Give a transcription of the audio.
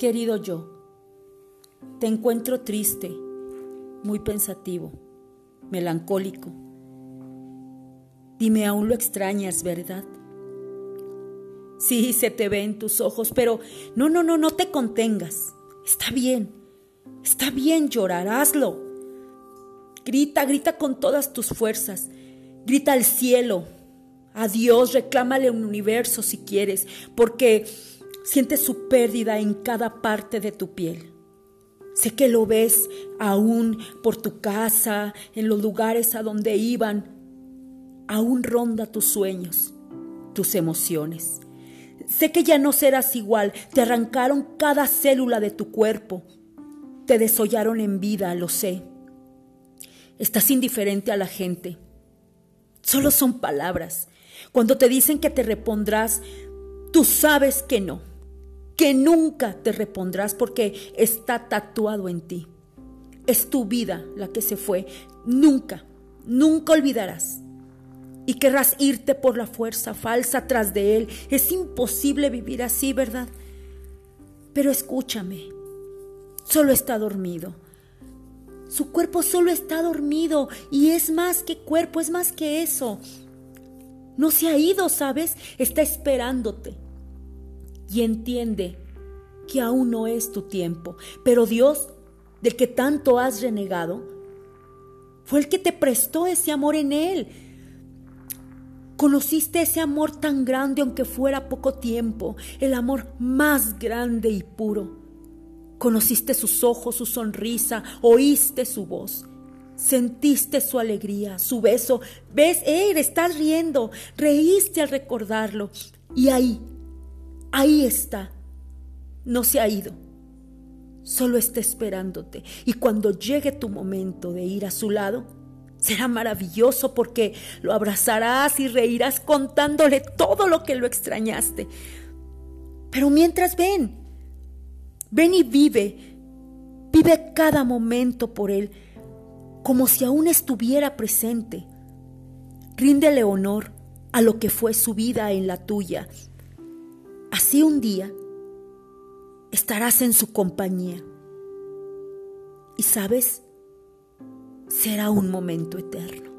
Querido yo, te encuentro triste, muy pensativo, melancólico. Dime, aún lo extrañas, ¿verdad? Sí, se te ve en tus ojos, pero no, no, no, no te contengas. Está bien, está bien llorar, hazlo. Grita, grita con todas tus fuerzas. Grita al cielo, a Dios, reclámale un universo si quieres, porque sientes su pérdida en cada parte de tu piel. Sé que lo ves aún por tu casa, en los lugares a donde iban. Aún ronda tus sueños, tus emociones. Sé que ya no serás igual. Te arrancaron cada célula de tu cuerpo. Te desollaron en vida, lo sé. Estás indiferente a la gente. Solo son palabras. Cuando te dicen que te repondrás, tú sabes que no que nunca te repondrás porque está tatuado en ti. Es tu vida la que se fue. Nunca, nunca olvidarás. Y querrás irte por la fuerza falsa tras de él. Es imposible vivir así, ¿verdad? Pero escúchame, solo está dormido. Su cuerpo solo está dormido y es más que cuerpo, es más que eso. No se ha ido, ¿sabes? Está esperándote y entiende que aún no es tu tiempo. Pero Dios, del que tanto has renegado, fue el que te prestó ese amor en Él. Conociste ese amor tan grande aunque fuera poco tiempo, el amor más grande y puro. Conociste sus ojos, su sonrisa, oíste su voz. Sentiste su alegría, su beso. Ves, él estás riendo. Reíste al recordarlo. Y ahí, Ahí está. No se ha ido. Solo está esperándote. Y cuando llegue tu momento de ir a su lado, será maravilloso porque lo abrazarás y reirás contándole todo lo que lo extrañaste. Pero mientras ven, ven y vive, vive cada momento por él, como si aún estuviera presente. Ríndele honor a lo que fue su vida en la tuya Así un día estarás en su compañía. Y sabes, será un momento eterno.